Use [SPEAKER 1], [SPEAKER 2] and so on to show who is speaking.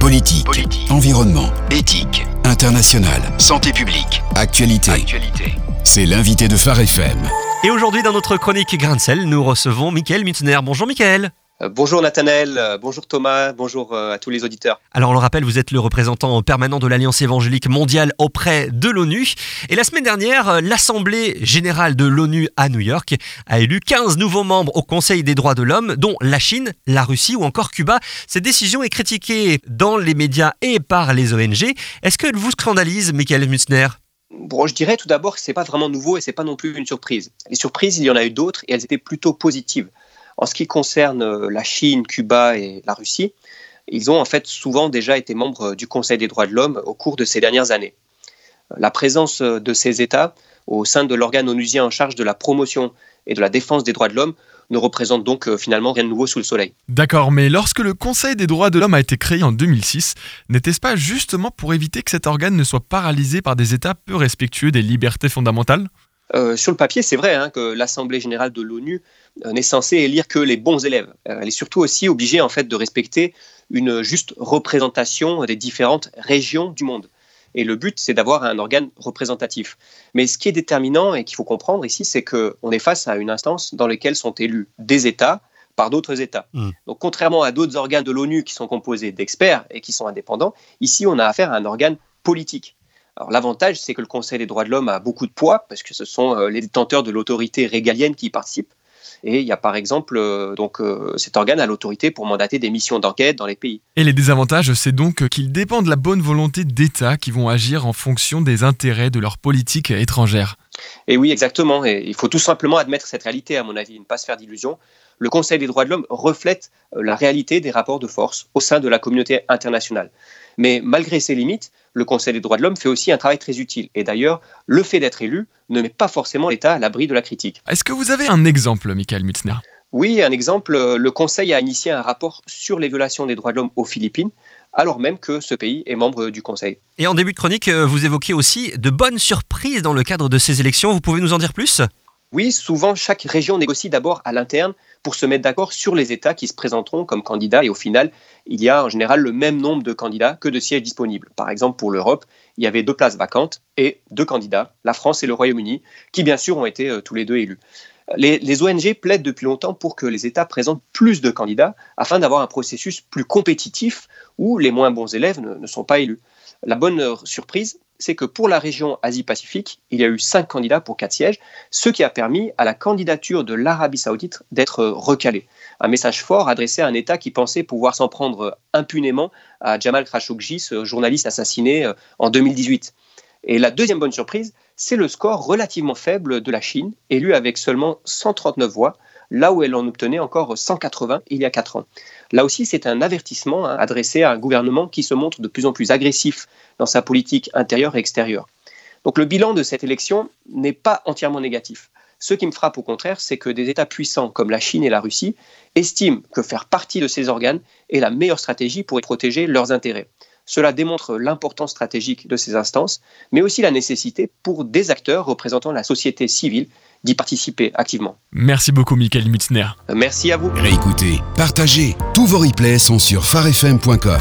[SPEAKER 1] Politique, environnement, éthique, international, santé publique, actualité. Actualité. C'est l'invité de Phare FM.
[SPEAKER 2] Et aujourd'hui, dans notre chronique Grain de sel, nous recevons Michael Mitzner. Bonjour Michael.
[SPEAKER 3] Euh, bonjour Nathanaël, euh, bonjour Thomas, bonjour euh, à tous les auditeurs.
[SPEAKER 2] Alors on le rappelle, vous êtes le représentant permanent de l'Alliance évangélique mondiale auprès de l'ONU. Et la semaine dernière, l'Assemblée générale de l'ONU à New York a élu 15 nouveaux membres au Conseil des droits de l'homme, dont la Chine, la Russie ou encore Cuba. Cette décision est critiquée dans les médias et par les ONG. Est-ce qu'elle vous scandalise, Michael Mutzner
[SPEAKER 3] Bon, je dirais tout d'abord que c'est pas vraiment nouveau et c'est pas non plus une surprise. Les surprises, il y en a eu d'autres et elles étaient plutôt positives. En ce qui concerne euh, la Chine, Cuba et la Russie, ils ont en fait souvent déjà été membres du Conseil des droits de l'homme au cours de ces dernières années. La présence de ces États au sein de l'organe onusien en charge de la promotion et de la défense des droits de l'homme ne représente donc euh, finalement rien de nouveau sous le soleil.
[SPEAKER 4] D'accord, mais lorsque le Conseil des droits de l'homme a été créé en 2006, n'était-ce pas justement pour éviter que cet organe ne soit paralysé par des États peu respectueux des libertés fondamentales?
[SPEAKER 3] Euh, sur le papier, c'est vrai hein, que l'Assemblée générale de l'ONU euh, n'est censée élire que les bons élèves. Euh, elle est surtout aussi obligée en fait de respecter une juste représentation des différentes régions du monde. Et le but, c'est d'avoir un organe représentatif. Mais ce qui est déterminant et qu'il faut comprendre ici, c'est qu'on est face à une instance dans laquelle sont élus des États par d'autres États. Mmh. Donc, contrairement à d'autres organes de l'ONU qui sont composés d'experts et qui sont indépendants, ici, on a affaire à un organe politique. Alors l'avantage, c'est que le Conseil des droits de l'homme a beaucoup de poids, parce que ce sont euh, les détenteurs de l'autorité régalienne qui y participent. Et il y a par exemple euh, donc euh, cet organe a l'autorité pour mandater des missions d'enquête dans les pays.
[SPEAKER 4] Et les désavantages, c'est donc qu'il dépend de la bonne volonté d'États qui vont agir en fonction des intérêts de leur politique étrangère.
[SPEAKER 3] Et oui, exactement. Et il faut tout simplement admettre cette réalité, à mon avis, ne pas se faire d'illusions. Le Conseil des droits de l'homme reflète la réalité des rapports de force au sein de la communauté internationale. Mais malgré ses limites, le Conseil des droits de l'homme fait aussi un travail très utile. Et d'ailleurs, le fait d'être élu ne met pas forcément l'État à l'abri de la critique.
[SPEAKER 4] Est-ce que vous avez un exemple, Michael Mutzner?
[SPEAKER 3] Oui, un exemple. Le Conseil a initié un rapport sur les violations des droits de l'homme aux Philippines alors même que ce pays est membre du Conseil.
[SPEAKER 2] Et en début de chronique, euh, vous évoquez aussi de bonnes surprises dans le cadre de ces élections. Vous pouvez nous en dire plus?
[SPEAKER 3] Oui, souvent, chaque région négocie d'abord à l'interne pour se mettre d'accord sur les États qui se présenteront comme candidats. Et au final, il y a en général le même nombre de candidats que de sièges disponibles. Par exemple, pour l'Europe, il y avait deux places vacantes et deux candidats, la France et le Royaume-Uni, qui bien sûr ont été euh, tous les deux élus. Les, ONG plaident depuis longtemps pour que les États présentent plus de candidats afin d'avoir un processus plus compétitif où les moins bons élèves ne sont pas élus. La bonne euh, surprise, c'est que pour la région Asie-Pacifique, il y a eu cinq candidats pour quatre sièges, ce qui a permis à la candidature de l'Arabie saoudite d'être recalée. Un message fort adressé à un État qui pensait pouvoir s'en prendre impunément à Jamal Khashoggi, ce journaliste assassiné euh, en 2018. Et la deuxième bonne surprise, c'est le score relativement faible de la Chine, élu avec seulement 139 voix, là où elle en obtenait encore 180 il y a 4 ans. Là aussi, c'est un avertissement hein, adressé à un gouvernement qui se montre de plus en plus agressif dans sa politique intérieure et extérieure. Donc le bilan de cette élection n'est pas entièrement négatif. Ce qui me frappe au contraire, c'est que des États puissants comme la Chine et la Russie estiment que faire partie de ces organes est la meilleure stratégie pour protéger leurs intérêts. Cela démontre l'importance stratégique de ces instances, mais aussi la nécessité pour des acteurs représentant la société civile d'y participer activement.
[SPEAKER 4] Merci beaucoup, Michael Mutzner.
[SPEAKER 3] Merci à vous.
[SPEAKER 1] Réécoutez, partagez. Tous vos replays sont sur farfm.com.